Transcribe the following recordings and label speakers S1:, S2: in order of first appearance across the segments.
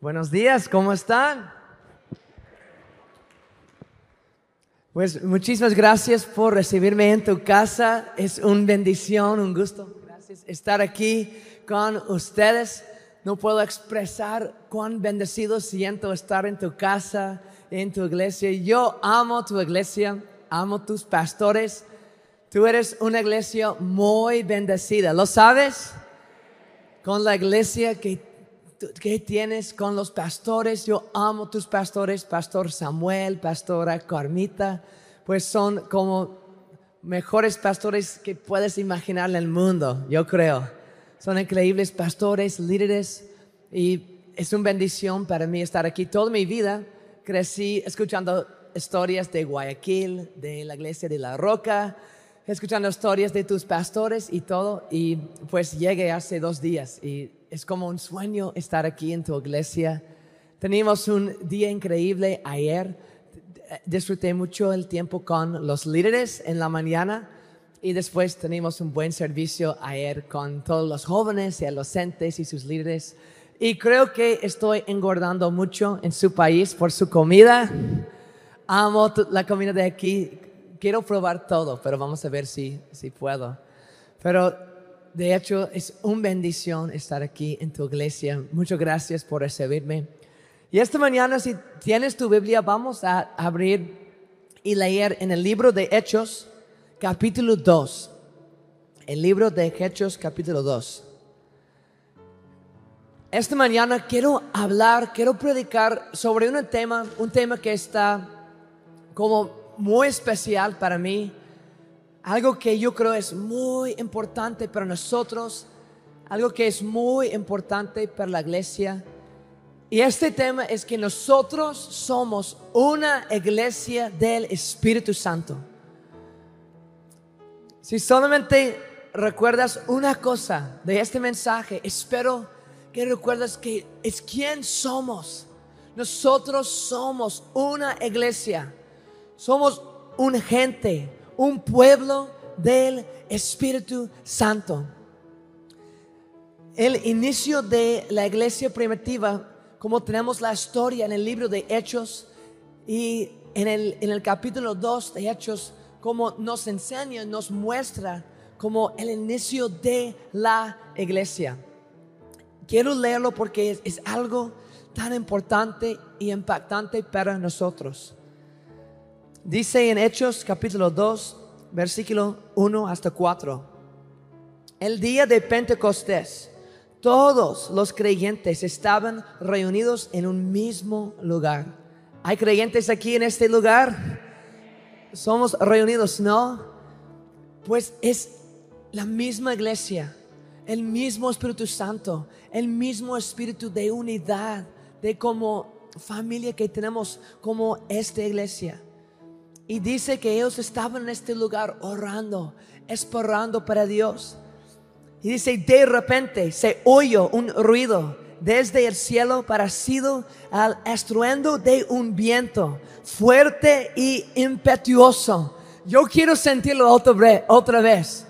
S1: Buenos días, ¿cómo están? Pues muchísimas gracias por recibirme en tu casa. Es una bendición, un gusto. Gracias estar aquí con ustedes. No puedo expresar cuán bendecido siento estar en tu casa, en tu iglesia. Yo amo tu iglesia, amo tus pastores. Tú eres una iglesia muy bendecida. ¿Lo sabes? Con la iglesia que ¿Qué tienes con los pastores? Yo amo tus pastores, Pastor Samuel, Pastora Carmita, pues son como mejores pastores que puedes imaginar en el mundo, yo creo. Son increíbles pastores, líderes y es una bendición para mí estar aquí. Toda mi vida crecí escuchando historias de Guayaquil, de la iglesia de La Roca, escuchando historias de tus pastores y todo. Y pues llegué hace dos días y es como un sueño estar aquí en tu iglesia. Tenemos un día increíble ayer. Disfruté mucho el tiempo con los líderes en la mañana y después tenemos un buen servicio ayer con todos los jóvenes y adolescentes y sus líderes. Y creo que estoy engordando mucho en su país por su comida. Amo la comida de aquí. Quiero probar todo, pero vamos a ver si, si puedo. Pero de hecho, es una bendición estar aquí en tu iglesia. Muchas gracias por recibirme. Y esta mañana, si tienes tu Biblia, vamos a abrir y leer en el libro de Hechos, capítulo 2. El libro de Hechos, capítulo 2. Esta mañana quiero hablar, quiero predicar sobre un tema, un tema que está como muy especial para mí algo que yo creo es muy importante para nosotros, algo que es muy importante para la iglesia. Y este tema es que nosotros somos una iglesia del Espíritu Santo. Si solamente recuerdas una cosa de este mensaje, espero que recuerdas que es quién somos. Nosotros somos una iglesia, somos un gente, un pueblo del Espíritu Santo. El inicio de la iglesia primitiva, como tenemos la historia en el libro de Hechos y en el, en el capítulo 2 de Hechos, como nos enseña, nos muestra como el inicio de la iglesia. Quiero leerlo porque es, es algo tan importante y impactante para nosotros. Dice en Hechos capítulo 2, versículo 1 hasta 4. El día de Pentecostés, todos los creyentes estaban reunidos en un mismo lugar. ¿Hay creyentes aquí en este lugar? Somos reunidos, ¿no? Pues es la misma iglesia, el mismo Espíritu Santo, el mismo espíritu de unidad, de como familia que tenemos como esta iglesia. Y dice que ellos estaban en este lugar orando, esperando para Dios. Y dice, de repente se oyó un ruido desde el cielo parecido al estruendo de un viento fuerte y impetuoso. Yo quiero sentirlo otra vez.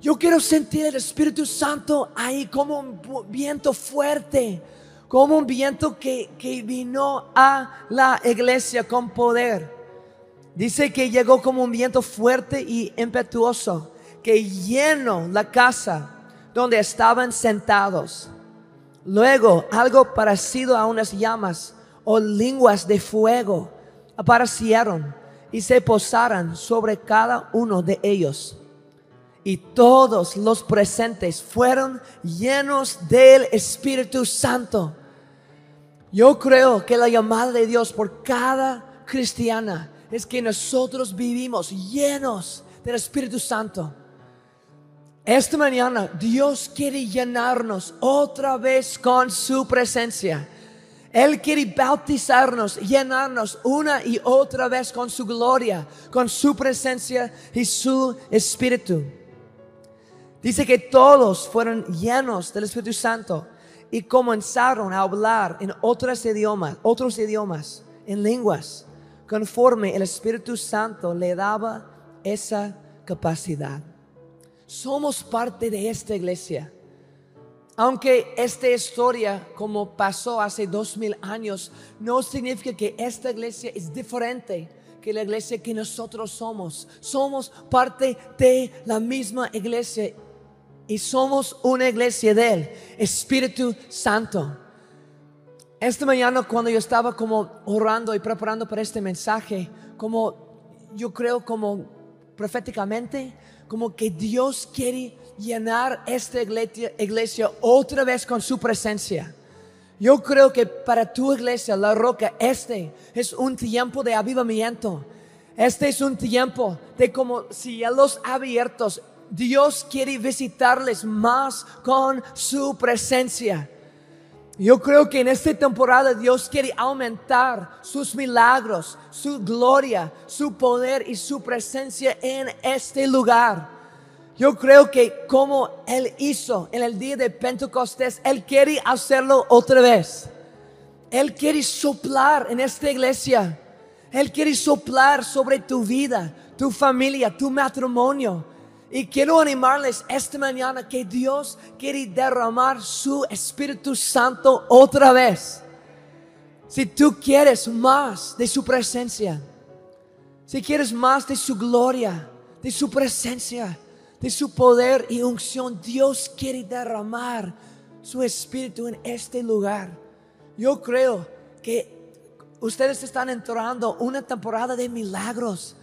S1: Yo quiero sentir el Espíritu Santo ahí como un viento fuerte, como un viento que, que vino a la iglesia con poder. Dice que llegó como un viento fuerte y impetuoso que llenó la casa donde estaban sentados. Luego algo parecido a unas llamas o lenguas de fuego aparecieron y se posaron sobre cada uno de ellos. Y todos los presentes fueron llenos del Espíritu Santo. Yo creo que la llamada de Dios por cada cristiana es que nosotros vivimos llenos del Espíritu Santo. Esta mañana Dios quiere llenarnos otra vez con su presencia. Él quiere bautizarnos, llenarnos una y otra vez con su gloria, con su presencia y su espíritu. Dice que todos fueron llenos del Espíritu Santo y comenzaron a hablar en otros idiomas, otros idiomas, en lenguas conforme el Espíritu Santo le daba esa capacidad. Somos parte de esta iglesia. Aunque esta historia, como pasó hace dos mil años, no significa que esta iglesia es diferente que la iglesia que nosotros somos. Somos parte de la misma iglesia y somos una iglesia de Él, Espíritu Santo. Esta mañana cuando yo estaba como orando y preparando para este mensaje, como yo creo como proféticamente, como que Dios quiere llenar esta iglesia, iglesia otra vez con su presencia. Yo creo que para tu iglesia, la roca, este es un tiempo de avivamiento. Este es un tiempo de como cielos abiertos. Dios quiere visitarles más con su presencia. Yo creo que en esta temporada Dios quiere aumentar sus milagros, su gloria, su poder y su presencia en este lugar. Yo creo que como Él hizo en el día de Pentecostés, Él quiere hacerlo otra vez. Él quiere soplar en esta iglesia. Él quiere soplar sobre tu vida, tu familia, tu matrimonio y quiero animarles esta mañana que Dios quiere derramar su Espíritu Santo otra vez. Si tú quieres más de su presencia, si quieres más de su gloria, de su presencia, de su poder y unción, Dios quiere derramar su Espíritu en este lugar. Yo creo que ustedes están entrando una temporada de milagros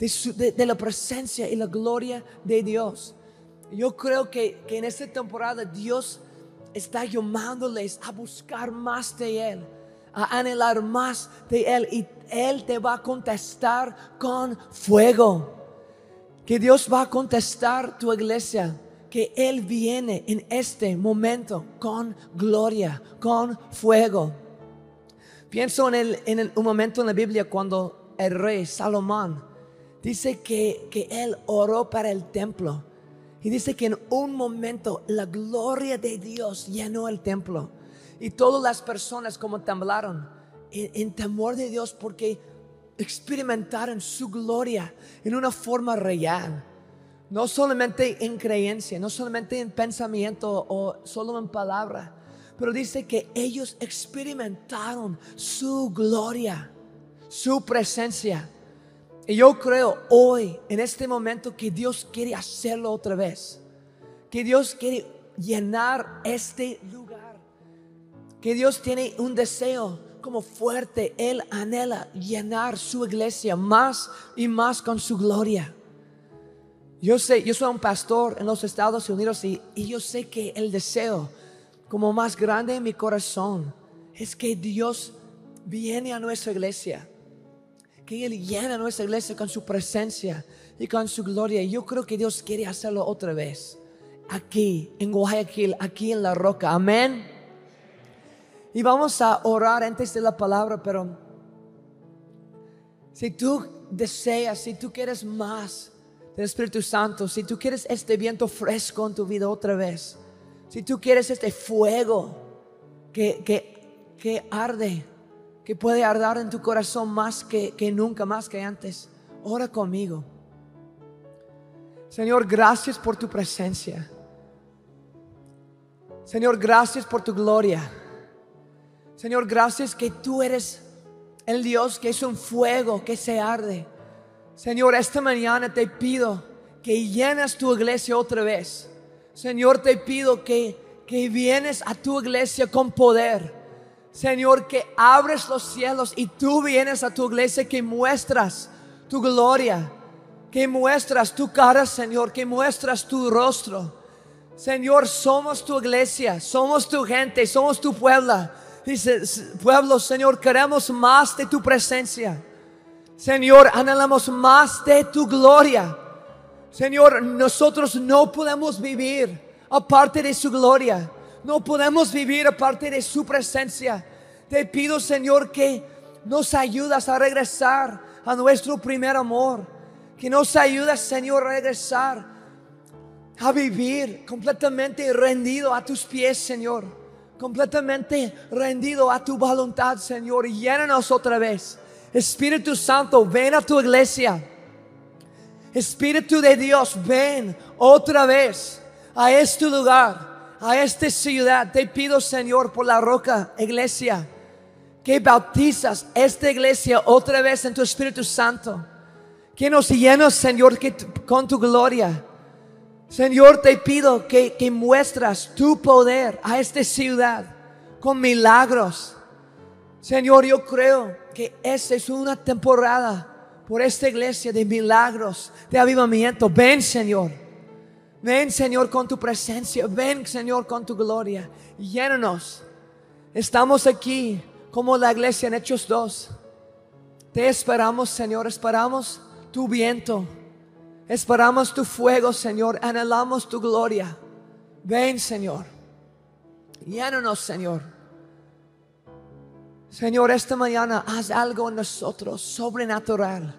S1: de, la presencia y la gloria de Dios. Yo creo que, que en esta temporada Dios está llamándoles a buscar más de Él, a anhelar más de Él y Él te va a contestar con fuego. Que Dios va a contestar tu iglesia, que Él viene en este momento con gloria, con fuego. Pienso en, el, en un momento en la Biblia cuando el rey Salomón dice que, que él oró para el templo. Y dice que en un momento la gloria de Dios llenó el templo. Y todas las personas como temblaron en, en, temor de Dios porque experimentaron su gloria en una forma real. No solamente en creencia, no solamente en pensamiento o solo en palabra. Pero dice que ellos experimentaron su gloria, su presencia. Y yo creo hoy, en este momento, que Dios quiere hacerlo otra vez. Que Dios quiere llenar este lugar. Que Dios tiene un deseo como fuerte. Él anhela llenar su iglesia más y más con su gloria. Yo sé, yo soy un pastor en los Estados Unidos y, y yo sé que el deseo como más grande en mi corazón es que Dios viene a nuestra iglesia que Él llena nuestra iglesia con su presencia y con su gloria. Yo creo que Dios quiere hacerlo otra vez. Aquí, en Guayaquil, aquí en la roca. Amén. Y vamos a orar antes de la palabra, pero si tú deseas, si tú quieres más del Espíritu Santo, si tú quieres este viento fresco en tu vida otra vez, si tú quieres este fuego que, que, que arde que puede arder en tu corazón más que, que nunca, más que antes. Ora conmigo. Señor, gracias por tu presencia. Señor, gracias por tu gloria. Señor, gracias que tú eres el Dios que es un fuego que se arde. Señor, esta mañana te pido que llenas tu iglesia otra vez. Señor, te pido que, que vienes a tu iglesia con poder Señor, que abres los cielos y tú vienes a tu iglesia, que muestras tu gloria, que muestras tu cara, Señor, que muestras tu rostro. Señor, somos tu iglesia, somos tu gente, somos tu pueblo. Dice, pueblo, Señor, queremos más de tu presencia. Señor, anhelamos más de tu gloria. Señor, nosotros no podemos vivir aparte de su gloria. No podemos vivir aparte de su presencia. Te pido, Señor, que nos ayudas a regresar a nuestro primer amor. Que nos ayudas, Señor, a regresar a vivir completamente rendido a tus pies, Señor. Completamente rendido a tu voluntad, Señor. Y llénanos otra vez. Espíritu Santo, ven a tu iglesia. Espíritu de Dios, ven otra vez a este lugar a esta ciudad. Te pido, Señor, por la roca, iglesia, que bautizas esta iglesia otra vez en tu Espíritu Santo. Que nos llenos, Señor, que, con tu gloria. Señor, te pido que, que muestras tu poder a esta ciudad con milagros. Señor, yo creo que esta es una temporada por esta iglesia de milagros, de avivamiento. Ven, Señor. Ven, Señor, con tu presencia. Ven, Señor, con tu gloria. Llénanos. Estamos aquí como la iglesia en Hechos 2. Te esperamos, Señor. Esperamos tu viento. Esperamos tu fuego, Señor. Anhelamos tu gloria. Ven, Señor. Llénanos, Señor. Señor, esta mañana haz algo en nosotros sobrenatural.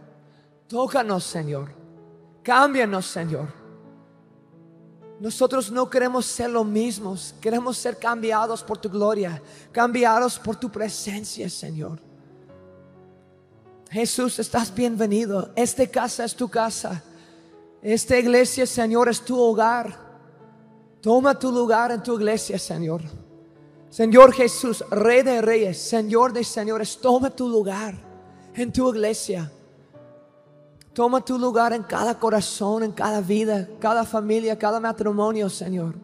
S1: Tócanos, Señor. Cámbianos, Señor. Nosotros no queremos ser los mismos, queremos ser cambiados por tu gloria, cambiados por tu presencia, Señor. Jesús, estás bienvenido. Esta casa es tu casa. Esta iglesia, Señor, es tu hogar. Toma tu lugar en tu iglesia, Señor. Señor Jesús, Rey de Reyes, Señor de Señores, toma tu lugar en tu iglesia. Toma tu lugar en cada corazón, en cada vida, cada familia, cada matrimonio, Señor.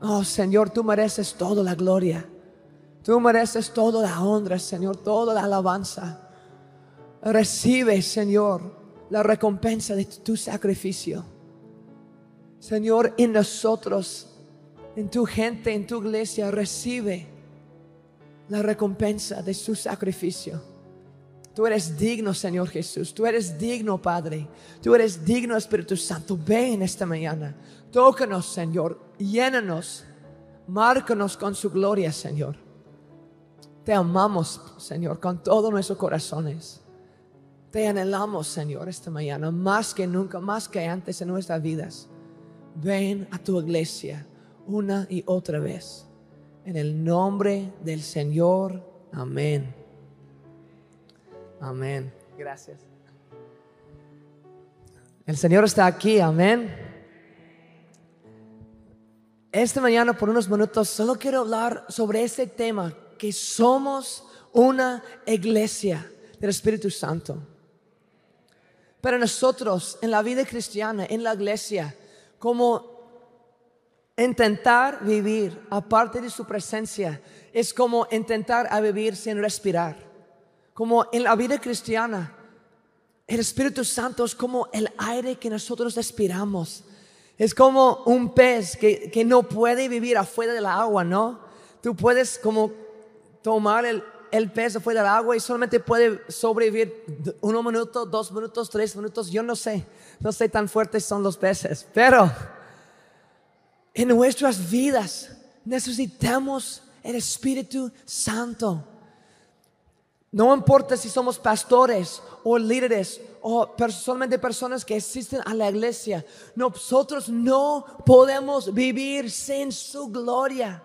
S1: Oh Señor, tú mereces toda la gloria. Tú mereces toda la honra, Señor, toda la alabanza. Recibe, Señor, la recompensa de tu sacrificio. Señor, en nosotros, en tu gente, en tu iglesia, recibe la recompensa de su sacrificio. Tú eres digno, Señor Jesús. Tú eres digno, Padre. Tú eres digno, Espíritu Santo. Ven esta mañana. Tócanos, Señor. Llénanos. Márcanos con su gloria, Señor. Te amamos, Señor, con todos nuestros corazones. Te anhelamos, Señor, esta mañana, más que nunca, más que antes en nuestras vidas. Ven a tu iglesia una y otra vez. En el nombre del Señor. Amén. Amén. Gracias. El Señor está aquí. Amén. Esta mañana por unos minutos solo quiero hablar sobre este tema, que somos una iglesia del Espíritu Santo. Pero nosotros en la vida cristiana, en la iglesia, como intentar vivir aparte de su presencia, es como intentar a vivir sin respirar. Como en la vida cristiana, el Espíritu Santo es como el aire que nosotros respiramos. Es como un pez que, que no puede vivir afuera del agua, ¿no? Tú puedes como tomar el, el pez fue del agua y solamente puede sobrevivir uno minuto, dos minutos, tres minutos, yo no sé, no sé tan fuertes son los peces, pero en nuestras vidas necesitamos el Espíritu Santo. No importa si somos pastores o líderes o solamente personas que asisten a la iglesia, nosotros no podemos vivir sin su gloria.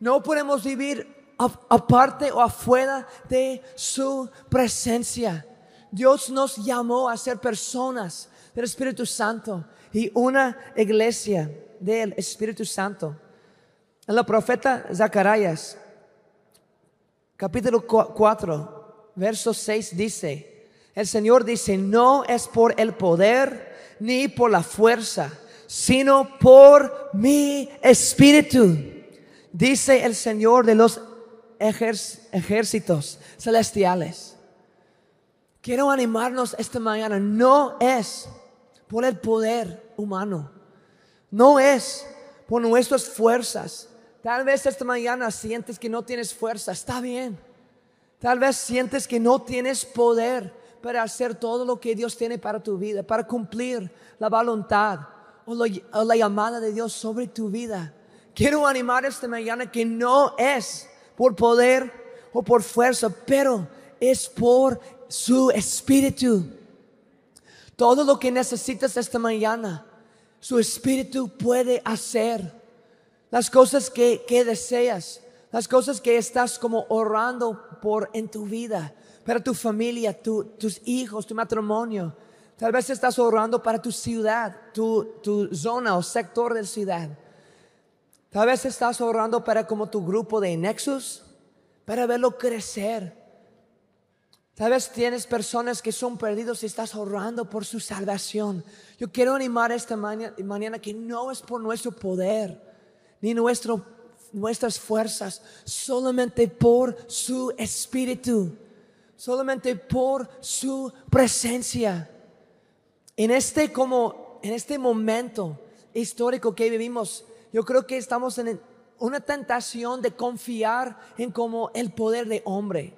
S1: No podemos vivir aparte o afuera de su presencia. Dios nos llamó a ser personas del Espíritu Santo y una iglesia del Espíritu Santo. En la profeta Zacarías, capítulo 4, verso 6 dice, el Señor dice, no es por el poder ni por la fuerza, sino por mi espíritu, dice el Señor de los ejércitos celestiales. Quiero animarnos esta mañana. No es por el poder humano. No es por nuestras fuerzas. Tal vez esta mañana sientes que no tienes fuerza. Está bien. Tal vez sientes que no tienes poder para hacer todo lo que Dios tiene para tu vida, para cumplir la voluntad o, la llamada de Dios sobre tu vida. Quiero animar esta mañana que no es por poder o por fuerza, pero es por su espíritu. Todo lo que necesitas esta mañana, su espíritu puede hacer. Las cosas que, deseas, las cosas que estás como orando por en tu vida, para tu familia, tus hijos, tu matrimonio. Tal vez estás orando para tu ciudad, tu, tu zona o sector de ciudad. Tal vez estás orando para como tu grupo de Nexus, para verlo crecer. Tal vez tienes personas que son perdidos y estás orando por su salvación. Yo quiero animar esta mañana, mañana que no es por nuestro poder ni nuestro, nuestras fuerzas, solamente por su espíritu, solamente por su presencia. En este como en este momento histórico que vivimos, yo creo que estamos en una tentación de confiar en como el poder de hombre.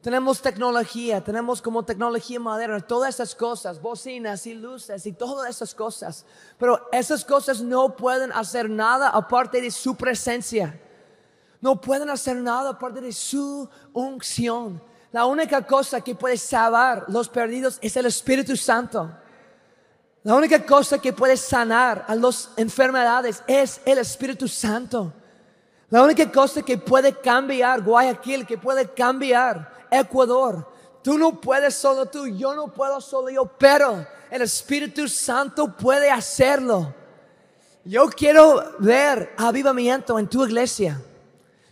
S1: Tenemos tecnología, tenemos como tecnología moderna, todas esas cosas, bocinas y luces y todas esas cosas. Pero esas cosas no pueden hacer nada aparte de su presencia. No pueden hacer nada aparte de su unción. La única cosa que puede salvar los perdidos es el Espíritu Santo. La única cosa que puede sanar a las enfermedades es el Espíritu Santo. La única cosa que puede cambiar Guayaquil, que puede cambiar Ecuador. Tú no puedes solo tú, yo no puedo solo yo, pero el Espíritu Santo puede hacerlo. Yo quiero ver avivamiento en tu iglesia.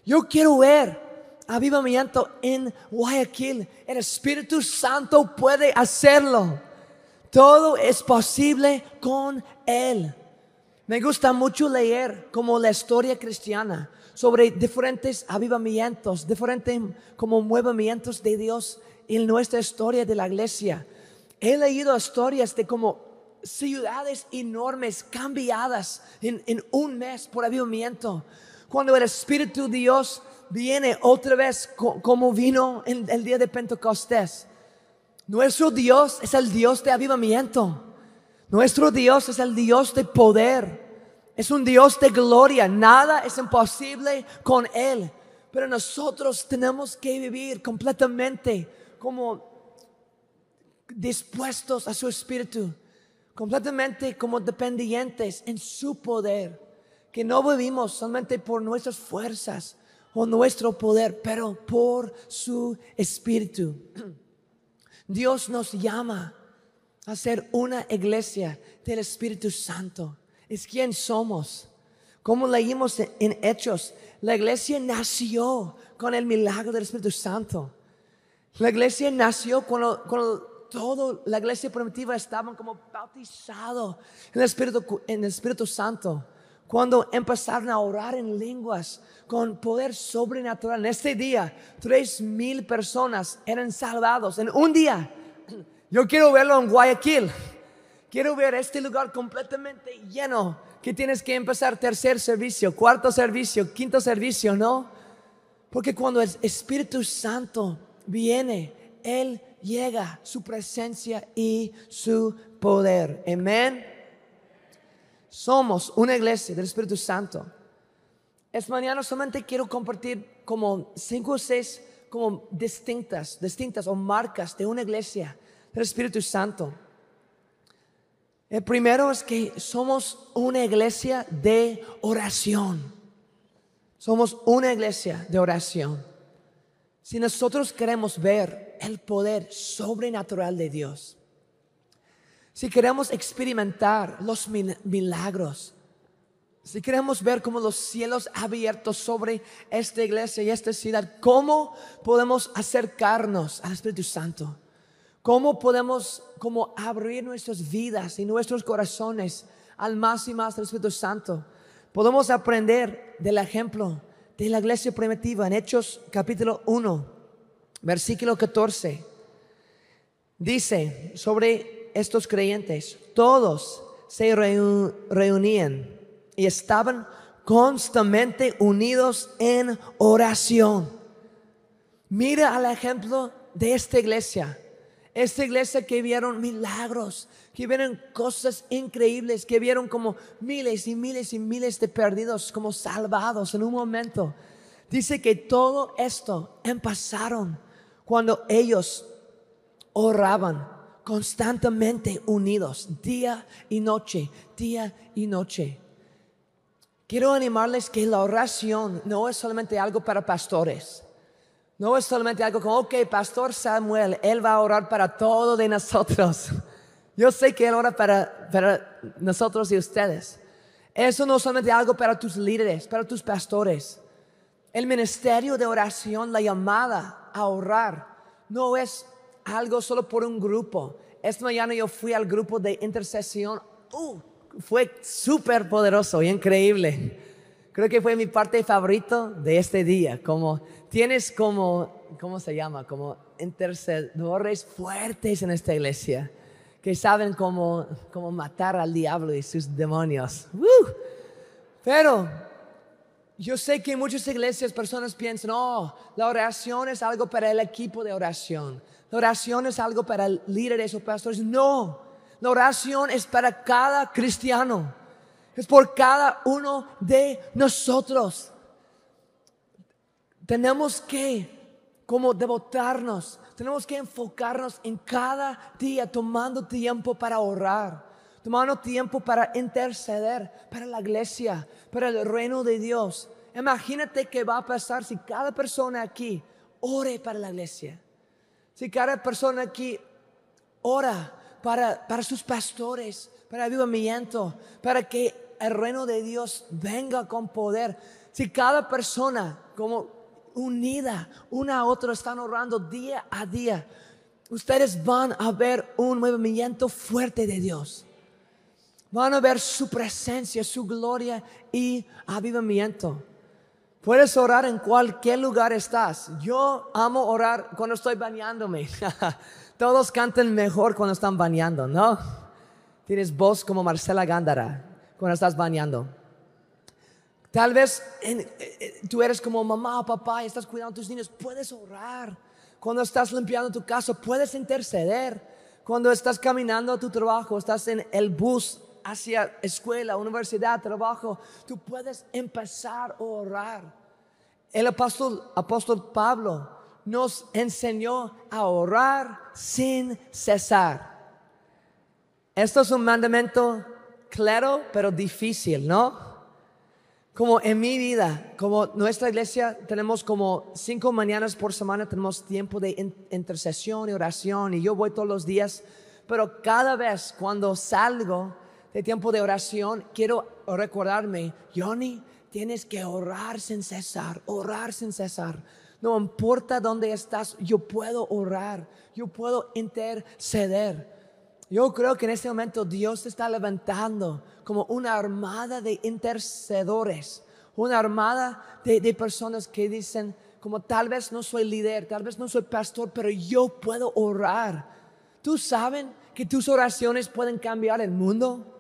S1: Yo quiero ver avivamiento en Guayaquil. El Espíritu Santo puede hacerlo. Todo es posible con Él. Me gusta mucho leer como la historia cristiana sobre diferentes avivamientos, diferentes como movimientos de Dios en nuestra historia de la iglesia. He leído historias de como ciudades enormes cambiadas en, un mes por avivamiento. Cuando el Espíritu de Dios viene otra vez como vino en el día de Pentecostés. Nuestro Dios es el Dios de avivamiento. Nuestro Dios es el Dios de poder. Es un Dios de gloria. Nada es imposible con Él. Pero nosotros tenemos que vivir completamente como dispuestos a su espíritu. Completamente como dependientes en su poder. Que no vivimos solamente por nuestras fuerzas o nuestro poder, pero por su espíritu. Dios nos llama a ser una iglesia del Espíritu Santo es quien somos. Como leímos en Hechos, la iglesia nació con el milagro del Espíritu Santo. La iglesia nació cuando, cuando toda la iglesia primitiva estaban como bautizados en el Espíritu, en el Espíritu Santo. Cuando empezaron a orar en lenguas con poder sobrenatural. En este día, tres mil personas eran salvados en un día. Yo quiero verlo en Guayaquil. Quiero ver este lugar completamente lleno, que tienes que empezar tercer servicio, cuarto servicio, quinto servicio, ¿no? Porque cuando el Espíritu Santo viene, Él llega, su presencia y su poder. Amén. Somos una iglesia del Espíritu Santo. Es mañana solamente quiero compartir como cinco o seis como distintas, distintas o marcas de una iglesia Espíritu Santo. El primero es que somos una iglesia de oración. Somos una iglesia de oración. Si nosotros queremos ver el poder sobrenatural de Dios, si queremos experimentar los milagros, si queremos ver como los cielos abiertos sobre esta iglesia y esta ciudad, ¿cómo podemos acercarnos al Espíritu Santo? ¿Cómo podemos como abrir nuestras vidas y nuestros corazones al más y más del Espíritu Santo? Podemos aprender del ejemplo de la iglesia primitiva en Hechos capítulo 1, versículo 14. Dice sobre estos creyentes, todos se reunían y estaban constantemente unidos en oración. Mira al ejemplo de esta iglesia esta iglesia que vieron milagros, que vieron cosas increíbles, que vieron como miles y miles y miles de perdidos como salvados en un momento. Dice que todo esto empezaron cuando ellos oraban constantemente unidos, día y noche, día y noche. Quiero animarles que la oración no es solamente algo para pastores. No es solamente algo como, ok, Pastor Samuel, Él va a orar para todo de nosotros. Yo sé que Él ora para, para nosotros y ustedes. Eso no es solamente algo para tus líderes, para tus pastores. El ministerio de oración, la llamada a orar, no es algo solo por un grupo. Esta mañana yo fui al grupo de intercesión. Uh, fue súper poderoso y increíble. Creo que fue mi parte favorita de este día. Como tienes como, ¿cómo se llama? Como intercedores fuertes en esta iglesia que saben cómo, cómo matar al diablo y sus demonios. Pero yo sé que en muchas iglesias personas piensan, oh, la oración es algo para el equipo de oración. La oración es algo para líderes o pastores. No, la oración es para cada cristiano. Es por cada uno de nosotros. Tenemos que como devotarnos, tenemos que enfocarnos en cada día tomando tiempo para orar, tomando tiempo para interceder para la iglesia, para el reino de Dios. Imagínate qué va a pasar si cada persona aquí ore para la iglesia. Si cada persona aquí ora para, para sus pastores, para el avivamiento, para que el reino de Dios venga con poder. Si cada persona como unida, una a otra, están orando día a día, ustedes van a ver un movimiento fuerte de Dios. Van a ver su presencia, su gloria y avivamiento. Puedes orar en cualquier lugar estás. Yo amo orar cuando estoy bañándome. Todos cantan mejor cuando están bañando, ¿no? Tienes voz como Marcela Gándara cuando estás bañando. Tal vez eh, eh, tú eres como mamá o papá y estás cuidando a tus niños. Puedes orar. Cuando estás limpiando tu casa, puedes interceder. Cuando estás caminando a tu trabajo, estás en el bus hacia escuela, universidad, trabajo, tú puedes empezar a orar. El apóstol, apóstol Pablo nos enseñó a orar sin cesar. Esto es un mandamiento claro, pero difícil, ¿no? Como en mi vida, como nuestra iglesia, tenemos como cinco mañanas por semana, tenemos tiempo de intercesión y oración, y yo voy todos los días, pero cada vez cuando salgo, de tiempo de oración, quiero recordarme, Johnny, tienes que orar sin cesar, orar sin cesar. No importa dónde estás, yo puedo orar, yo puedo interceder. Yo creo que en este momento Dios está levantando como una armada de intercedores, una armada de, de, personas que dicen, como tal vez no soy líder, tal vez no soy pastor, pero yo puedo orar. ¿Tú saben que tus oraciones pueden cambiar el mundo?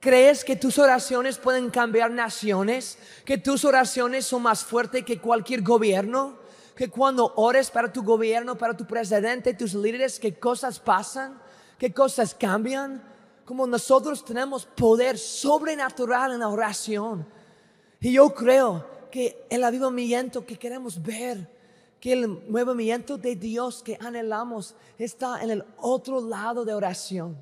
S1: ¿Crees que tus oraciones pueden cambiar naciones? ¿Que tus oraciones son más fuertes que cualquier gobierno? ¿Que cuando ores para tu gobierno, para tu presidente, tus líderes, qué cosas pasan? ¿Qué cosas cambian? Como nosotros tenemos poder sobrenatural en la oración. Y yo creo que el avivamiento que queremos ver, que el movimiento de Dios que anhelamos está en el otro lado de oración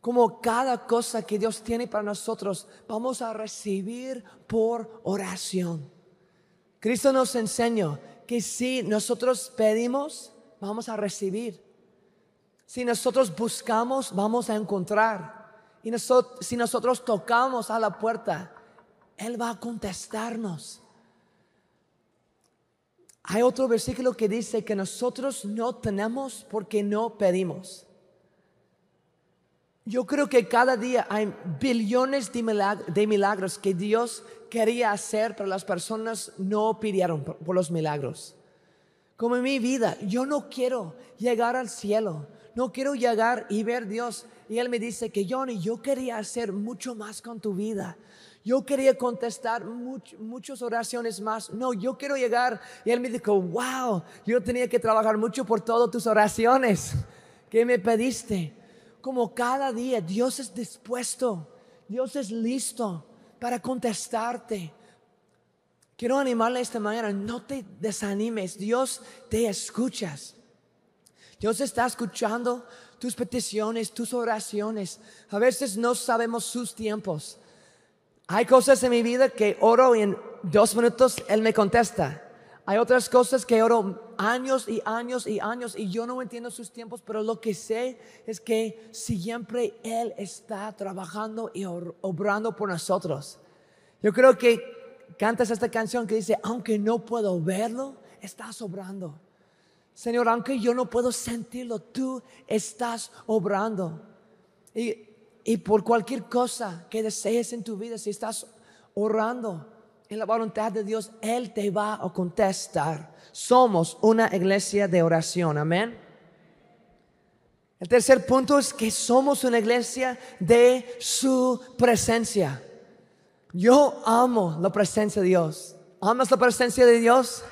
S1: como cada cosa que Dios tiene para nosotros, vamos a recibir por oración. Cristo nos enseñó que si nosotros pedimos, vamos a recibir. Si nosotros buscamos, vamos a encontrar. Y si nosotros tocamos a la puerta, Él va a contestarnos. Hay otro versículo que dice que nosotros no tenemos porque no pedimos. Yo creo que cada día hay billones de milagros, que Dios quería hacer, pero las personas no pidieron por, los milagros. Como en mi vida, yo no quiero llegar al cielo, no quiero llegar y ver Dios. Y Él me dice que Johnny, yo quería hacer mucho más con tu vida. Yo quería contestar muchas oraciones más. No, yo quiero llegar. Y Él me dijo, wow, yo tenía que trabajar mucho por todas tus oraciones que me pediste como cada día Dios es dispuesto, Dios es listo para contestarte. Quiero animarle esta mañana, no te desanimes, Dios te escuchas. Dios está escuchando tus peticiones, tus oraciones. A veces no sabemos sus tiempos. Hay cosas en mi vida que oro y en dos minutos Él me contesta. Hay otras cosas que oro años y años y años y yo no entiendo sus tiempos, pero lo que sé es que siempre Él está trabajando y obrando por nosotros. Yo creo que cantas esta canción que dice, aunque no puedo verlo, estás obrando. Señor, aunque yo no puedo sentirlo, tú estás obrando. Y, y por cualquier cosa que desees en tu vida, si estás orando, en la voluntad de Dios, Él te va a contestar. Somos una iglesia de oración, amén. El tercer punto es que somos una iglesia de su presencia. Yo amo la presencia de Dios. ¿Amas la presencia de Dios?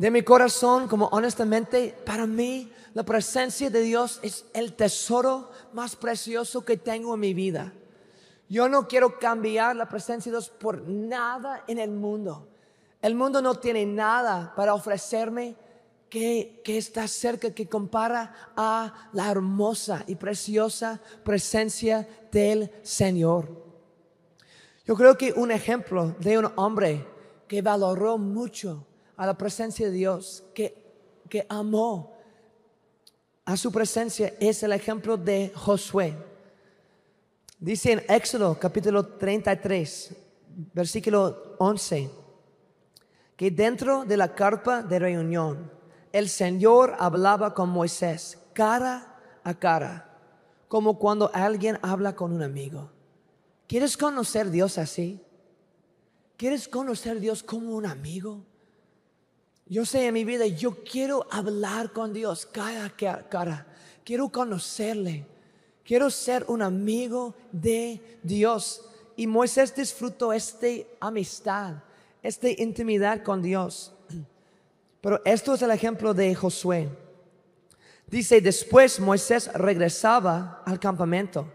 S1: De mi corazón, como honestamente, para mí la presencia de Dios es el tesoro más precioso que tengo en mi vida. Yo no quiero cambiar la presencia de Dios por nada en el mundo. El mundo no tiene nada para ofrecerme que, que, está cerca, que compara a la hermosa y preciosa presencia del Señor. Yo creo que un ejemplo de un hombre que valoró mucho a la presencia de Dios, que, que amó a su presencia, es el ejemplo de Josué. Dice en Éxodo capítulo 33, versículo 11, que dentro de la carpa de reunión el Señor hablaba con Moisés cara a cara, como cuando alguien habla con un amigo. ¿Quieres conocer Dios así? ¿Quieres conocer Dios como un amigo? Yo sé en mi vida, yo quiero hablar con Dios cara a cara. Quiero conocerle. Quiero ser un amigo de Dios. Y Moisés disfrutó esta amistad, esta intimidad con Dios. Pero esto es el ejemplo de Josué. Dice, después Moisés regresaba al campamento,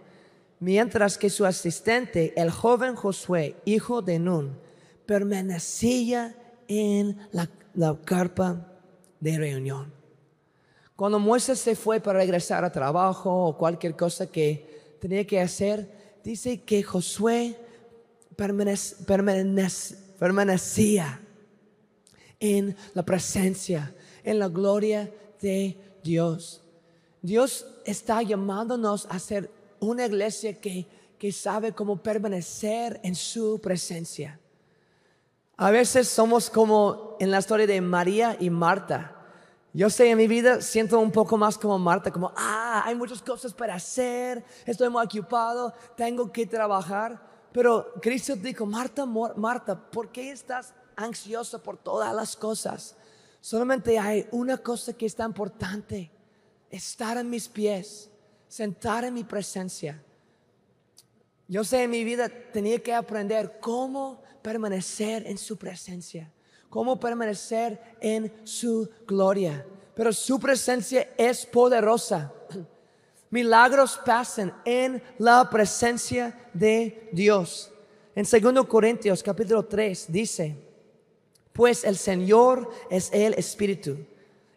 S1: mientras que su asistente, el joven Josué, hijo de Nun, permanecía en la, carpa de reunión. Cuando Moisés se fue para regresar a trabajo o cualquier cosa que tenía que hacer, dice que Josué permanecía en la presencia, en la gloria de Dios. Dios está llamándonos a ser una iglesia que, que sabe cómo permanecer en su presencia. A veces somos como en la historia de María y Marta yo sé, en mi vida siento un poco más como Marta, como, ah, hay muchas cosas para hacer, estoy muy ocupado, tengo que trabajar. Pero Cristo dijo, Marta, Marta, ¿por qué estás ansiosa por todas las cosas? Solamente hay una cosa que es tan importante, estar en mis pies, sentar en mi presencia. Yo sé, en mi vida tenía que aprender cómo permanecer en su presencia cómo permanecer en su gloria. Pero su presencia es poderosa. Milagros pasan en la presencia de Dios. En 2 Corintios capítulo 3 dice, pues el Señor es el Espíritu.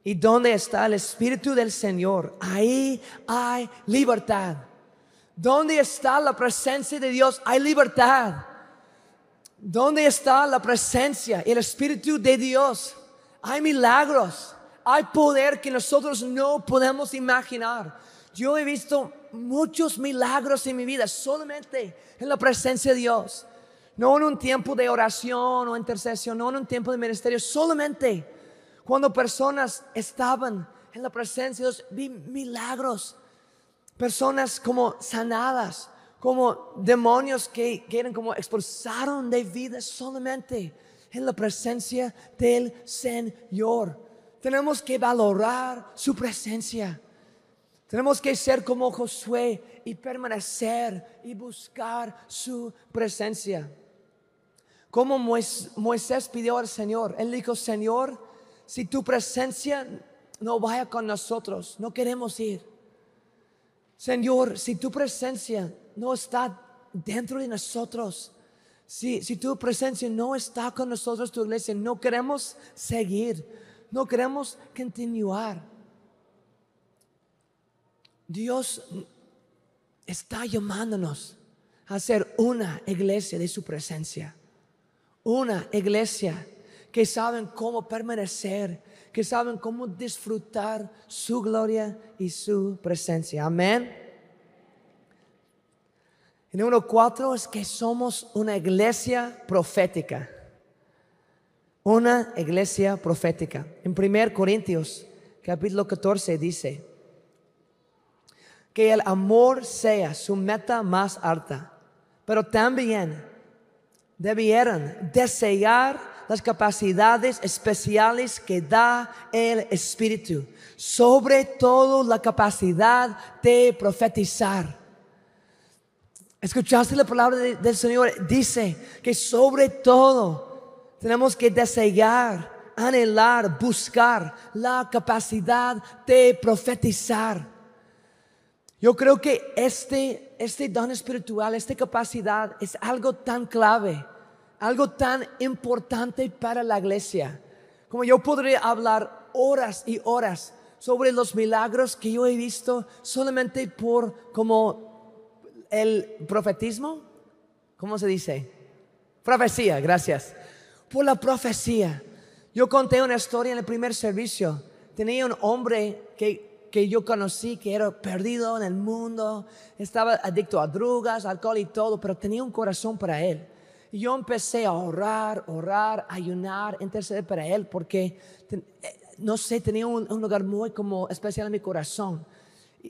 S1: Y donde está el Espíritu del Señor, ahí hay libertad. Donde está la presencia de Dios, hay libertad. ¿Dónde está la presencia y el Espíritu de Dios? Hay milagros, hay poder que nosotros no podemos imaginar. Yo he visto muchos milagros en mi vida solamente en la presencia de Dios. No en un tiempo de oración o intercesión, no en un tiempo de ministerio, solamente cuando personas estaban en la presencia de Dios, vi milagros. Personas como sanadas, como demonios que quieren como expulsaron de vida solamente en la presencia del Señor. Tenemos que valorar su presencia. Tenemos que ser como Josué y permanecer y buscar su presencia. Como Moisés pidió al Señor, él dijo, Señor, si tu presencia no vaya con nosotros, no queremos ir. Señor, si tu presencia no está dentro de nosotros, si, si tu presencia no está con nosotros, tu iglesia, no queremos seguir, no queremos continuar. Dios está llamándonos a ser una iglesia de su presencia, una iglesia que saben cómo permanecer, que saben cómo disfrutar su gloria y su presencia. Amén. Y número cuatro es que somos una iglesia profética. Una iglesia profética. En 1 Corintios capítulo 14 dice, que el amor sea su meta más alta, pero también debieran desear las capacidades especiales que da el Espíritu, sobre todo la capacidad de profetizar. ¿Escuchaste la palabra del Señor? Dice que sobre todo tenemos que desear, anhelar, buscar la capacidad de profetizar. Yo creo que este, este don espiritual, esta capacidad es algo tan clave, algo tan importante para la iglesia. Como yo podría hablar horas y horas sobre los milagros que yo he visto solamente por como el profetismo, ¿cómo se dice? Profecía, gracias. Por la profecía. Yo conté una historia en el primer servicio. Tenía un hombre que que yo conocí que era perdido en el mundo, estaba adicto a drogas, alcohol y todo, pero tenía un corazón para Él. Y yo empecé a orar, orar, ayunar, interceder para Él, porque, eh, no sé, tenía un, lugar muy como especial en mi corazón.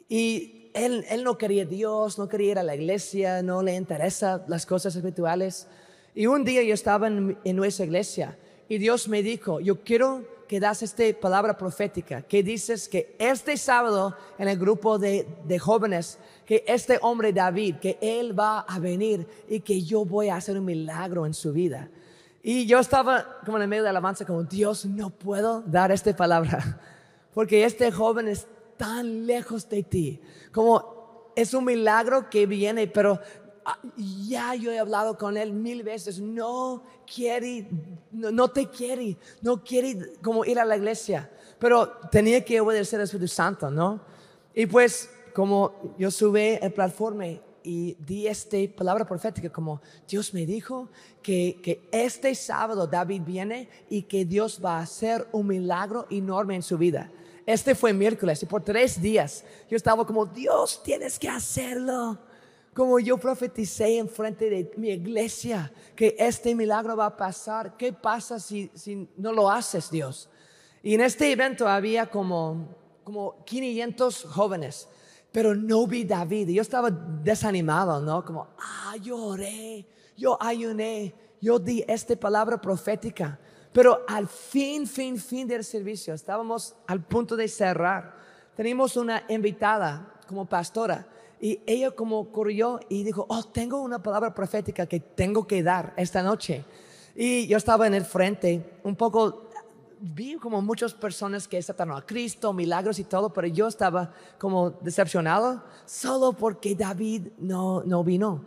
S1: Y él, él no quería Dios, no quería ir a la iglesia, no le interesan las cosas espirituales. Y un día yo estaba en, en nuestra iglesia y Dios me dijo, yo quiero que das esta palabra profética, que dices que este sábado en el grupo de, jóvenes, que este hombre David, que él va a venir y que yo voy a hacer un milagro en su vida. Y yo estaba como en el medio de alabanza, como Dios, no puedo dar esta palabra, porque este joven es tan lejos de ti, como es un milagro que viene, pero Ah, ya yo he hablado con él mil veces, no quiere, no, te quiere, no quiere como ir a la iglesia, pero tenía que obedecer al Espíritu Santo, ¿no? Y pues como yo subí el plataforma y di esta palabra profética como Dios me dijo que, que este sábado David viene y que Dios va a hacer un milagro enorme en su vida. Este fue miércoles y por tres días yo estaba como, Dios, tienes que hacerlo como yo profeticé en frente de mi iglesia que este milagro va a pasar, ¿qué pasa si, si no lo haces, Dios? Y en este evento había como, como 500 jóvenes, pero no vi David. Yo estaba desanimado, ¿no? Como, ah, yo oré, yo ayuné, yo di esta palabra profética. Pero al fin, fin, fin del servicio, estábamos al punto de cerrar. Teníamos una invitada como pastora y ella como corrió y dijo, oh, tengo una palabra profética que tengo que dar esta noche. Y yo estaba en el frente, un poco, vi como muchas personas que aceptaron a Cristo, milagros y todo, pero yo estaba como decepcionado solo porque David no, no vino.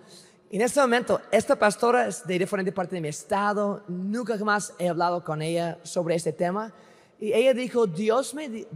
S1: En este momento, esta pastora es de diferente parte de mi estado, nunca más he hablado con ella sobre este tema. Y ella dijo, Dios me,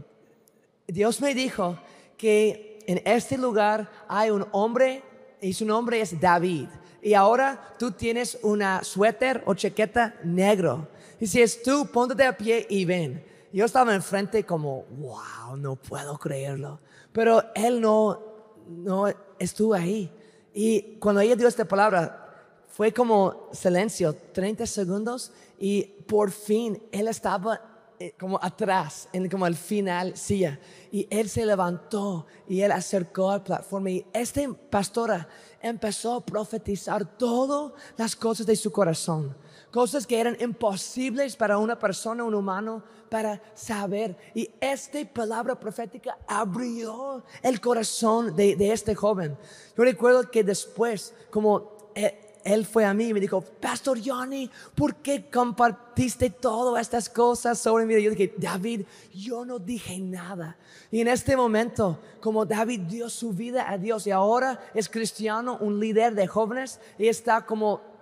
S1: Dios me dijo que en este lugar hay un hombre y su nombre es David. Y ahora tú tienes una suéter o chaqueta negro. Y si es tú, ponte de pie y ven. Yo estaba enfrente como, wow, no puedo creerlo. Pero él no, no estuvo ahí. Y cuando ella dio esta palabra, fue como silencio, 30 segundos, y por fin él estaba eh, como atrás, en como al final silla. Y él se levantó y él acercó a la plataforma. Y esta pastora empezó a profetizar todas las cosas de su corazón. Cosas que eran imposibles para una persona, un humano, para saber. Y esta palabra profética abrió el corazón de, de este joven. Yo recuerdo que después, como eh, él fue a mí y me dijo, Pastor Johnny, ¿por qué compartiste todas estas cosas sobre mí? Y yo dije, David, yo no dije nada. Y en este momento, como David dio su vida a Dios y ahora es cristiano, un líder de jóvenes y está como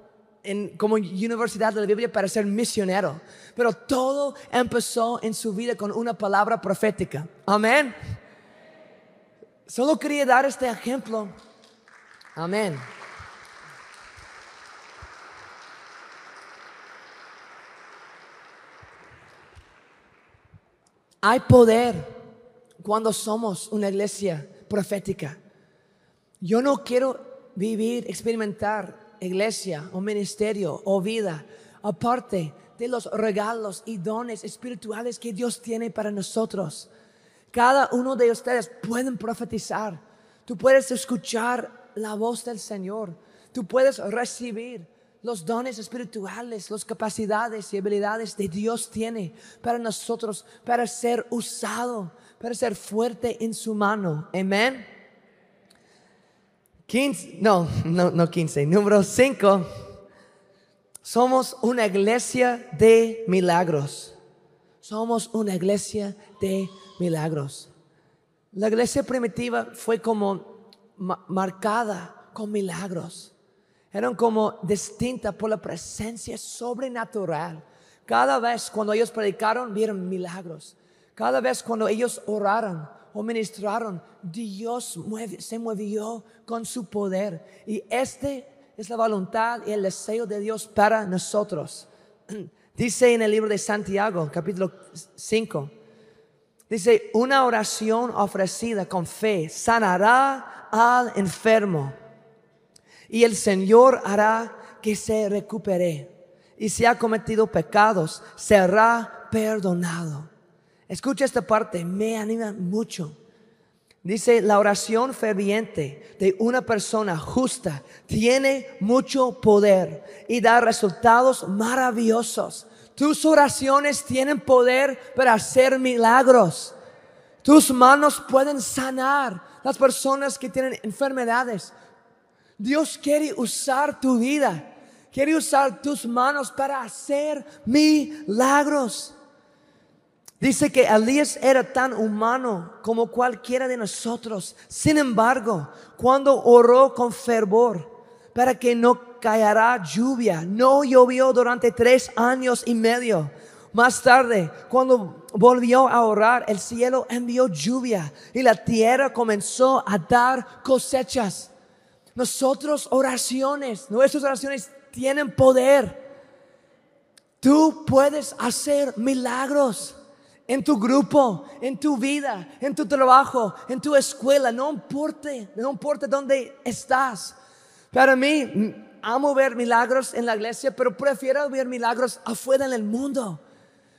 S1: en como universidad de la Biblia para ser misionero. Pero todo empezó en su vida con una palabra profética. Amén. Solo quería dar este ejemplo. Amén. Hay poder cuando somos una iglesia profética. Yo no quiero vivir, experimentar iglesia o ministerio o vida aparte de los regalos y dones espirituales que Dios tiene para nosotros. Cada uno de ustedes pueden profetizar. Tú puedes escuchar la voz del Señor. Tú puedes recibir los dones espirituales, las capacidades y habilidades de Dios tiene para nosotros, para ser usado, para ser fuerte en su mano. Amén. 15, no, no, no 15, número 5. Somos una iglesia de milagros. Somos una iglesia de milagros. La iglesia primitiva fue como marcada con milagros eran como distintas por la presencia sobrenatural. Cada vez cuando ellos predicaron, vieron milagros. Cada vez cuando ellos oraron o ministraron, Dios se movió con su poder. Y este es la voluntad y el deseo de Dios para nosotros. Dice en el libro de Santiago, capítulo 5, dice, una oración ofrecida con fe sanará al enfermo y el Señor hará que se recupere. Y si ha cometido pecados, será perdonado. Escucha esta parte, me anima mucho. Dice, la oración ferviente de una persona justa tiene mucho poder y da resultados maravillosos. Tus oraciones tienen poder para hacer milagros. Tus manos pueden sanar las personas que tienen enfermedades. Dios quiere usar tu vida, quiere usar tus manos para hacer milagros. Dice que Elías era tan humano como cualquiera de nosotros. Sin embargo, cuando oró con fervor para que no cayera lluvia, no llovió durante tres años y medio. Más tarde, cuando volvió a orar, el cielo envió lluvia y la tierra comenzó a dar cosechas. Nosotros oraciones, nuestras oraciones tienen poder. Tú puedes hacer milagros en tu grupo, en tu vida, en tu trabajo, en tu escuela, no importa, no importa dónde estás. Para mí, amo ver milagros en la iglesia, pero prefiero ver milagros afuera en el mundo.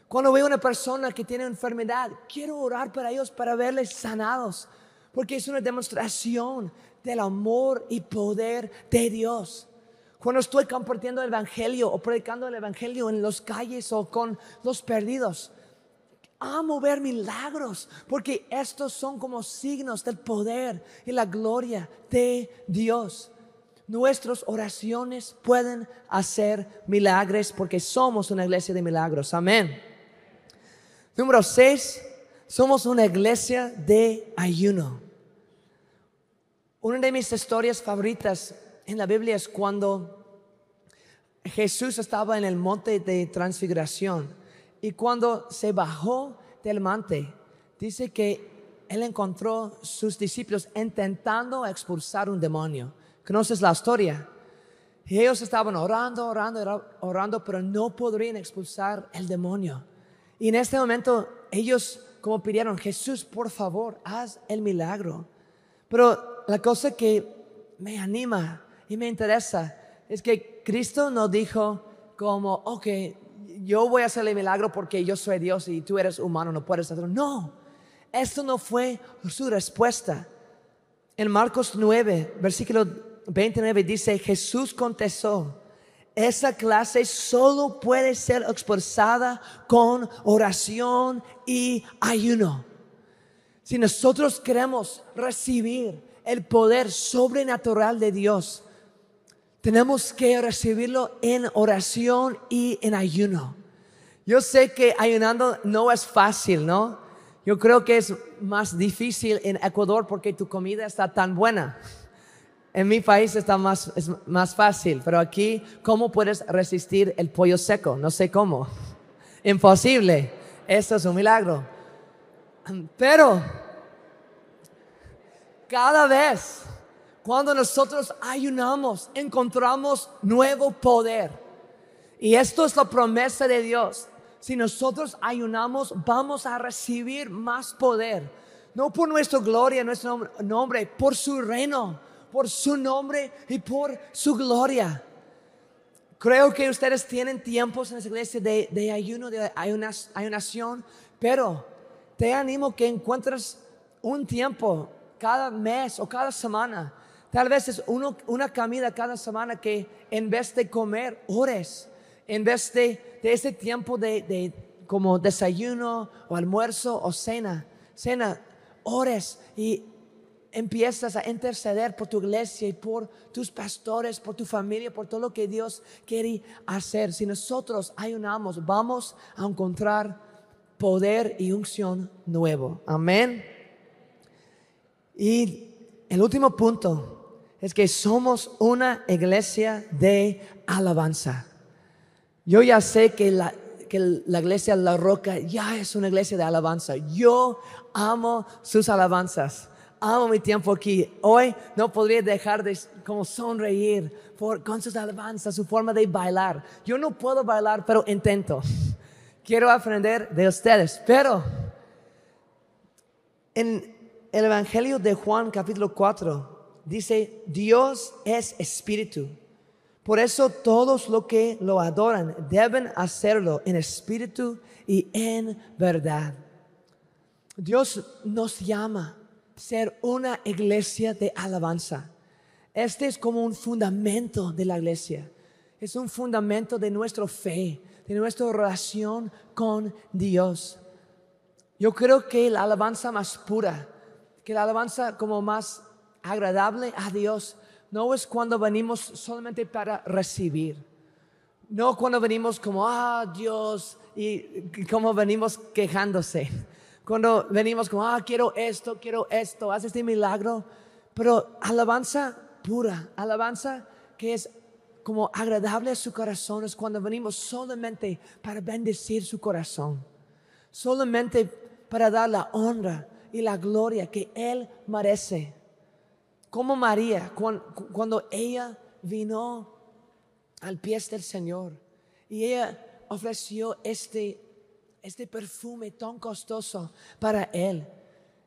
S1: Cuando veo una persona que tiene enfermedad, quiero orar para ellos para verles sanados, porque es una demostración del amor y poder de Dios. Cuando estoy compartiendo el Evangelio o predicando el Evangelio en las calles o con los perdidos, amo ver milagros porque estos son como signos del poder y la gloria de Dios. Nuestras oraciones pueden hacer milagros porque somos una iglesia de milagros. Amén. Número 6, somos una iglesia de ayuno. Una de mis historias favoritas en la Biblia es cuando Jesús estaba en el monte de transfiguración y cuando se bajó del monte, dice que él encontró sus discípulos intentando expulsar un demonio. ¿Conoces la historia? Y ellos estaban orando, orando, orando, pero no podrían expulsar el demonio. Y en este momento ellos como pidieron, Jesús, por favor, haz el milagro. Pero la cosa que me anima y me interesa es que Cristo no dijo como, ok, yo voy a hacerle el milagro porque yo soy Dios y tú eres humano, no puedes hacerlo. No, esto no fue su respuesta. En Marcos 9, versículo 29 dice, Jesús contestó, esa clase solo puede ser expulsada con oración y ayuno. Si nosotros queremos recibir el poder sobrenatural de Dios, tenemos que recibirlo en oración y en ayuno. Yo sé que ayunando no es fácil, ¿no? Yo creo que es más difícil en Ecuador porque tu comida está tan buena. En mi país está más, es más fácil, pero aquí, ¿cómo puedes resistir el pollo seco? No sé cómo. Imposible. Esto es un milagro. Pero cada vez cuando nosotros ayunamos, encontramos nuevo poder. Y esto es la promesa de Dios. Si nosotros ayunamos, vamos a recibir más poder. No por nuestra gloria, nuestro nombre, por su reino, por su nombre y por su gloria. Creo que ustedes tienen tiempos en esa iglesia de, ayuno, de ayunación, pero te animo que encuentres un tiempo cada mes o cada semana. Tal vez es una comida cada semana que en vez de comer, ores en vez de, ese tiempo de, como desayuno o almuerzo o cena, cena, ores y empiezas a interceder por tu iglesia y por tus pastores, por tu familia, por todo lo que Dios quiere hacer. Si nosotros ayunamos, vamos a encontrar poder y unción nuevo. Amén. Y el último punto es que somos una iglesia de alabanza. Yo ya sé que la, que la iglesia La Roca ya es una iglesia de alabanza. Yo amo sus alabanzas. Amo mi tiempo aquí. Hoy no podría dejar de sonreír por, con sus alabanzas, su forma de bailar. Yo no puedo bailar, pero intento. Quiero aprender de ustedes. Pero en el Evangelio de Juan capítulo 4 dice, Dios es espíritu. Por eso todos los que lo adoran deben hacerlo en espíritu y en verdad. Dios nos llama a ser una iglesia de alabanza. Este es como un fundamento de la iglesia. Es un fundamento de nuestra fe, de nuestra relación con Dios. Yo creo que la alabanza más pura, que la alabanza como más agradable a Dios, no es cuando venimos solamente para recibir. No cuando venimos como, ah, Dios, y como venimos quejándose. Cuando venimos como, ah, quiero esto, quiero esto, haz este milagro. Pero alabanza pura, alabanza que es como agradable a su corazón, es cuando venimos solamente para bendecir su corazón. Solamente para dar la honra y la gloria que Él merece como María, cuando, ella vino al pie del Señor y ella ofreció este, este perfume tan costoso para Él.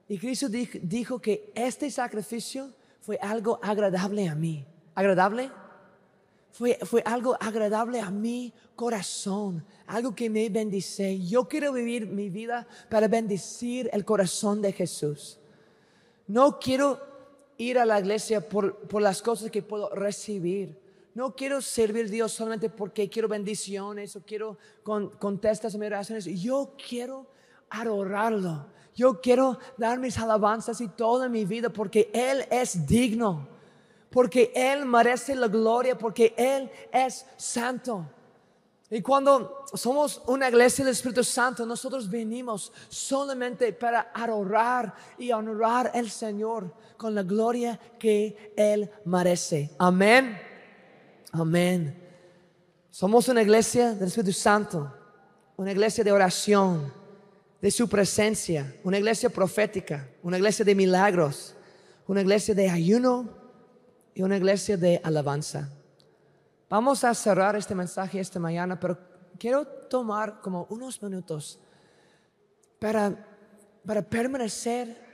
S1: Y Cristo dijo, que este sacrificio fue algo agradable a mí. ¿Agradable? Fue, fue, algo agradable a mi corazón, algo que me bendice. Yo quiero vivir mi vida para bendecir el corazón de Jesús. No quiero ir a la iglesia por, las cosas que puedo recibir. No quiero servir a Dios solamente porque quiero bendiciones o quiero con, contestas a mis oraciones. Yo quiero adorarlo. Yo quiero dar mis alabanzas y toda mi vida porque Él es digno. Porque Él merece la gloria. Porque Él es santo. Y cuando somos una iglesia del Espíritu Santo, nosotros venimos solamente para adorar y honrar al Señor con la gloria que Él merece. Amén. Amén. Somos una iglesia del Espíritu Santo, una iglesia de oración, de su presencia, una iglesia profética, una iglesia de milagros, una iglesia de ayuno y una iglesia de alabanza. Vamos a cerrar este mensaje esta mañana, pero quiero tomar como unos minutos para, para permanecer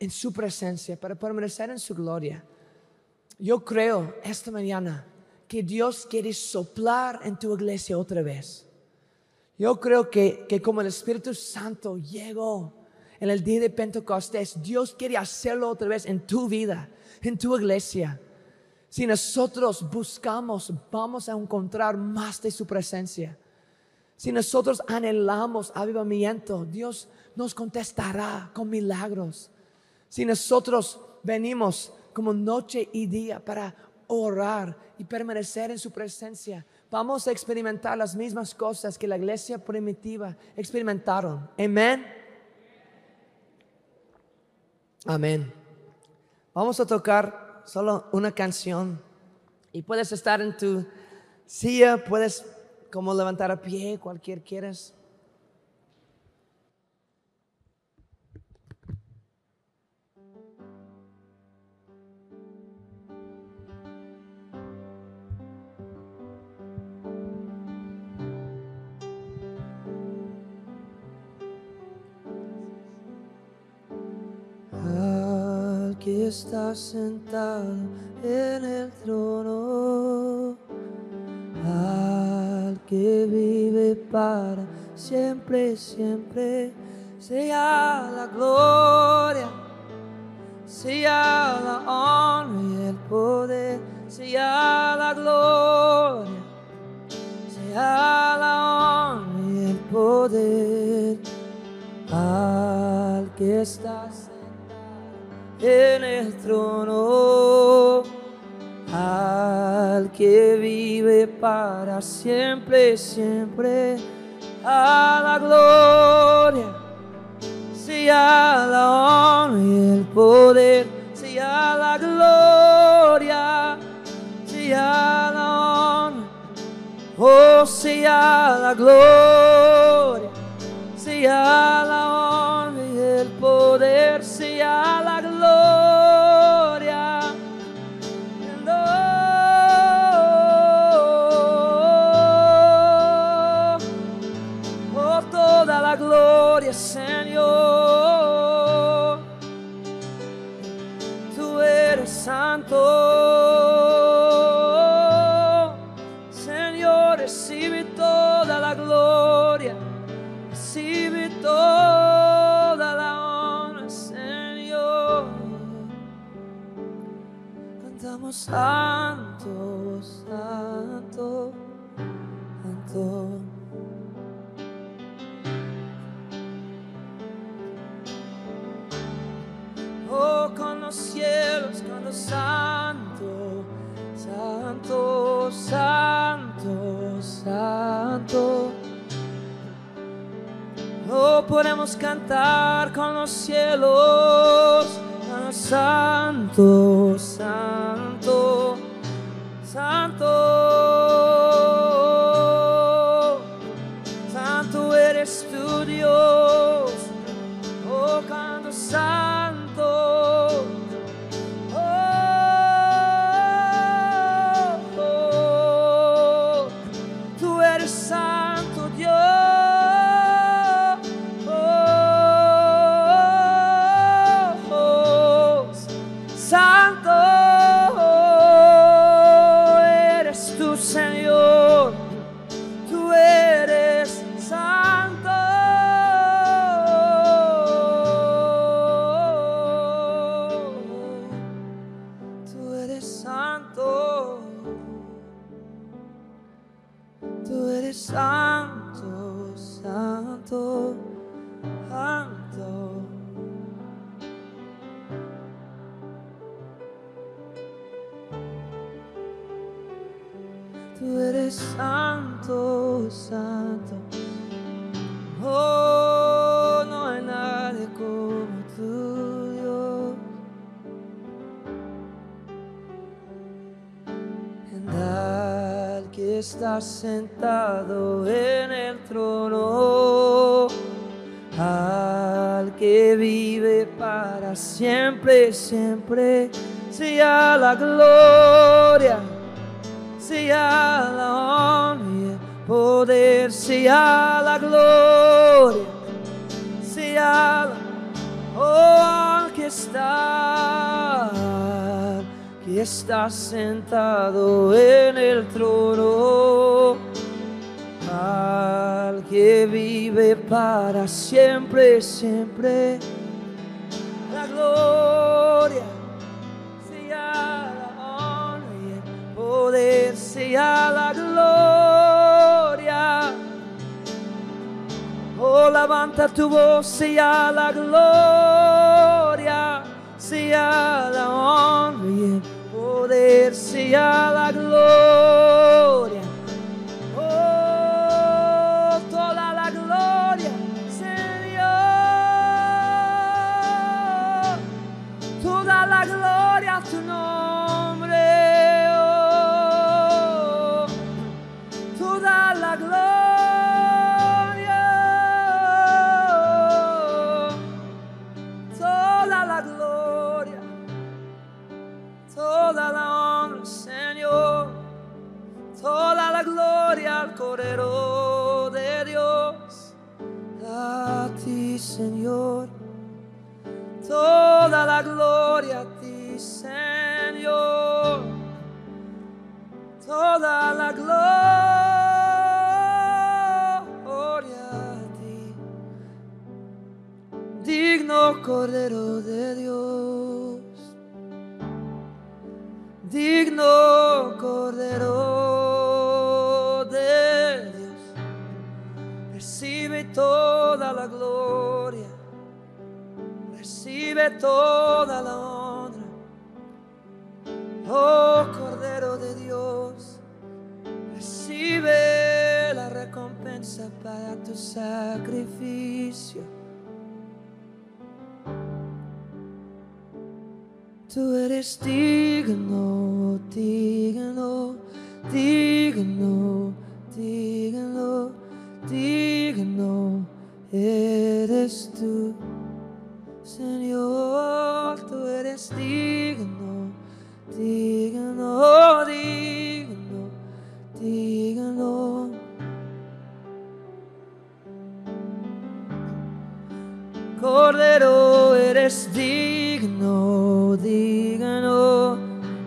S1: en su presencia, para permanecer en su gloria. Yo creo esta mañana que Dios quiere soplar en tu iglesia otra vez. Yo creo que, que como el Espíritu Santo llegó en el día de Pentecostés, Dios quiere hacerlo otra vez en tu vida, en tu iglesia. Si nosotros buscamos, vamos a encontrar más de su presencia. Si nosotros anhelamos avivamiento, Dios nos contestará con milagros. Si nosotros venimos como noche y día para orar y permanecer en su presencia, vamos a experimentar las mismas cosas que la iglesia primitiva experimentaron. Amén. Amén. Vamos a tocar solo una canción. Y puedes estar en tu silla, puedes como levantar a pie, cualquier quieras. Que está sentado en el trono, al que vive para siempre, siempre, sea la gloria, sea la honra y el poder, sea la gloria, sea la honra y el poder. Al que está en el trono, al que vive para siempre, siempre, a la gloria, sea la honra y el poder, sea la gloria, sea la honra, oh, sea la gloria, sea podemos cantar con los cielos, santos, santo, que está sentado en el trono, al que vive para siempre, siempre, sea la gloria sea la honra y poder, sea la gloria, sea la oh, al que está, que está sentado en el trono, al que vive para siempre, siempre, la gloria sea la honra y el poder, sea la gloria. Oh, levanta tu voz, sea la gloria, sea la honra y el poder, sea la gloria. Cordero, eres digno, digno,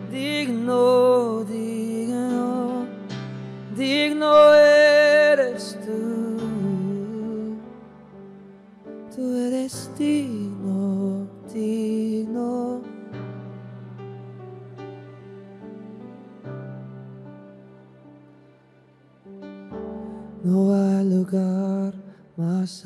S1: digno, digno, digno eres tú. Tú eres digno, digno. No hay lugar más más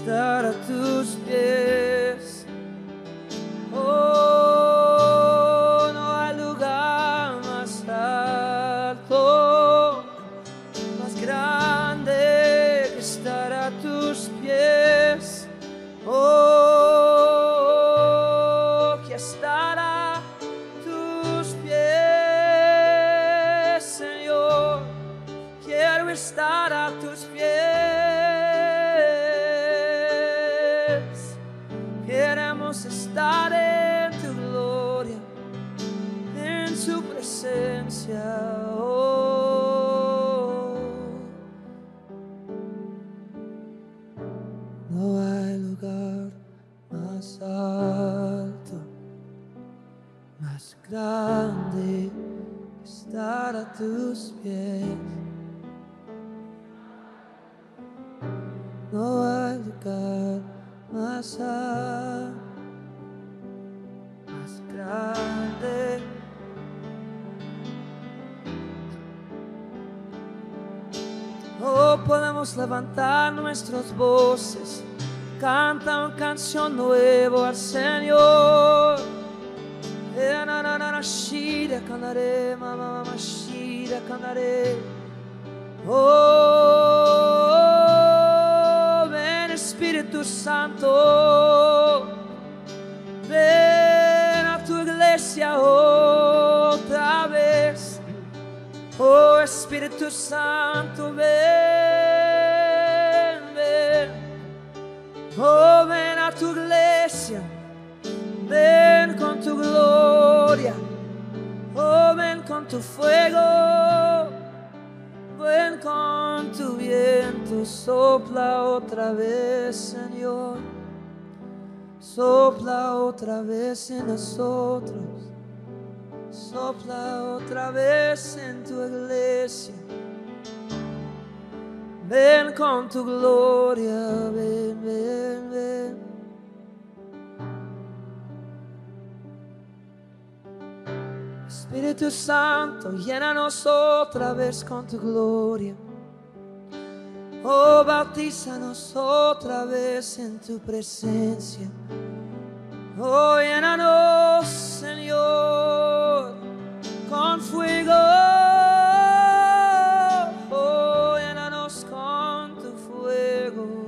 S1: estar a tus pies. Oh, alto, más grande estar a tus pies. No hay lugar más más grande. Oh, podemos levantar nuestras voces, canta una canción nueva al Señor. Eh, shira, cantaré, mamá, shira, cantaré. Oh, ven Espíritu Santo, ven a tu iglesia otra vez. Oh Espíritu Santo, ven, ven con tu gloria. Oh, ven con tu fuego, ven con tu viento. Sopla otra vez, Señor. Sopla otra vez en nosotros. Sopla otra vez en tu iglesia. Ven con tu gloria, ven, ven, ven. Espíritu Santo, llénanos otra vez con tu gloria. Oh, bautízanos otra vez en tu presencia. Oh, llénanos, Señor, con fuego. Oh, llénanos con tu fuego.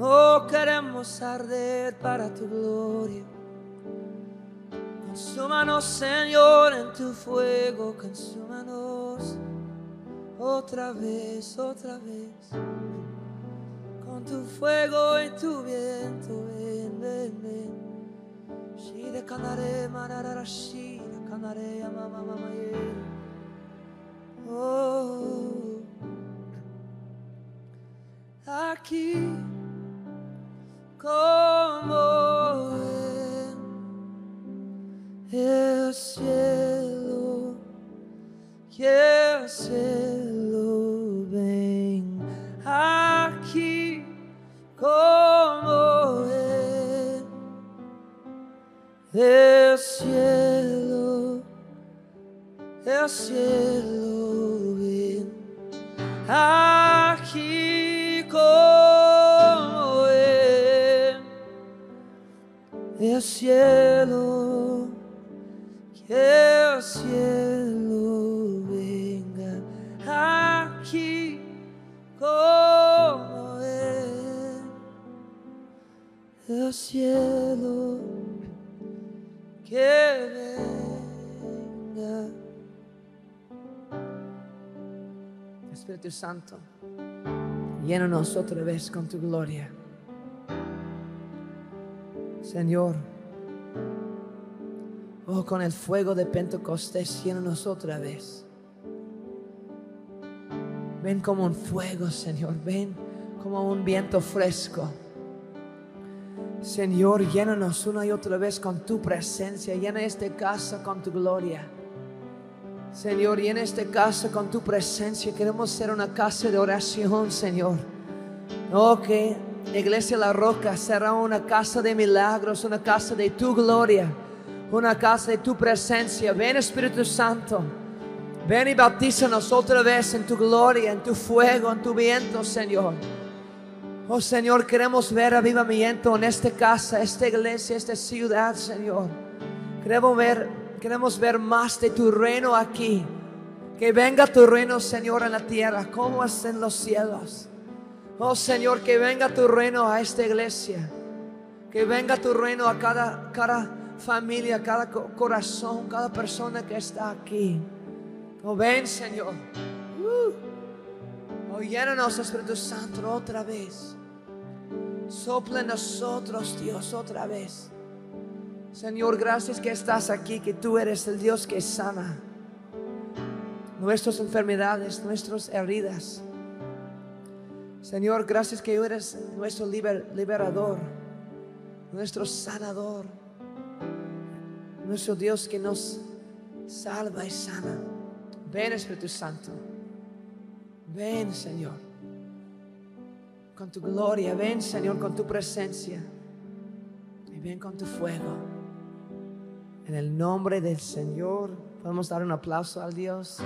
S1: Oh, queremos arder para tu gloria. Señor, en tu fuego. Consúmanos otra vez, otra vez. Con tu fuego y tu viento, ven, ven, ven. Shire kanare manarara shire kanare mama mama Oh, aquí como cielo, que el cielo ven aquí como en el cielo, el cielo ven aquí como en el cielo, que el cielo venga aquí como en el cielo, que venga. Espíritu Santo, llénanos otra vez con tu gloria. Señor, oh, con el fuego de Pentecostés, llénanos otra vez. Ven como un fuego, Señor, ven como un viento fresco. Señor, llénanos una y otra vez con tu presencia, llena esta casa con tu gloria. Señor, y en esta casa con tu presencia queremos ser una casa de oración, Señor. Oh, que Iglesia La Roca será una casa de milagros, una casa de tu gloria, una casa de tu presencia. Ven Espíritu Santo, ven y bautízanos otra vez en tu gloria, en tu fuego, en tu viento, Señor. Oh Señor, queremos ver avivamiento en esta casa, esta iglesia, esta ciudad, Señor. Queremos ver, queremos ver más de tu reino aquí. Que venga tu reino, Señor, en la tierra, como es en los cielos. Oh Señor, que venga tu reino a esta iglesia. Que venga tu reino a cada, cada familia, cada co- corazón, cada persona que está aquí. Oh, ven, Señor. Uh. Oh, Espíritu Santo, otra vez. Sopla nosotros, Dios, otra vez. Señor, gracias que estás aquí, que tú eres el Dios que sana nuestras enfermedades, nuestras heridas. Señor, gracias que tú eres nuestro liber- liberador, nuestro sanador, nuestro Dios que nos salva y sana. Ven Espíritu Santo, ven Señor, con tu gloria, ven Señor con tu presencia y ven con tu fuego. En el nombre del Señor, podemos dar un aplauso al Dios.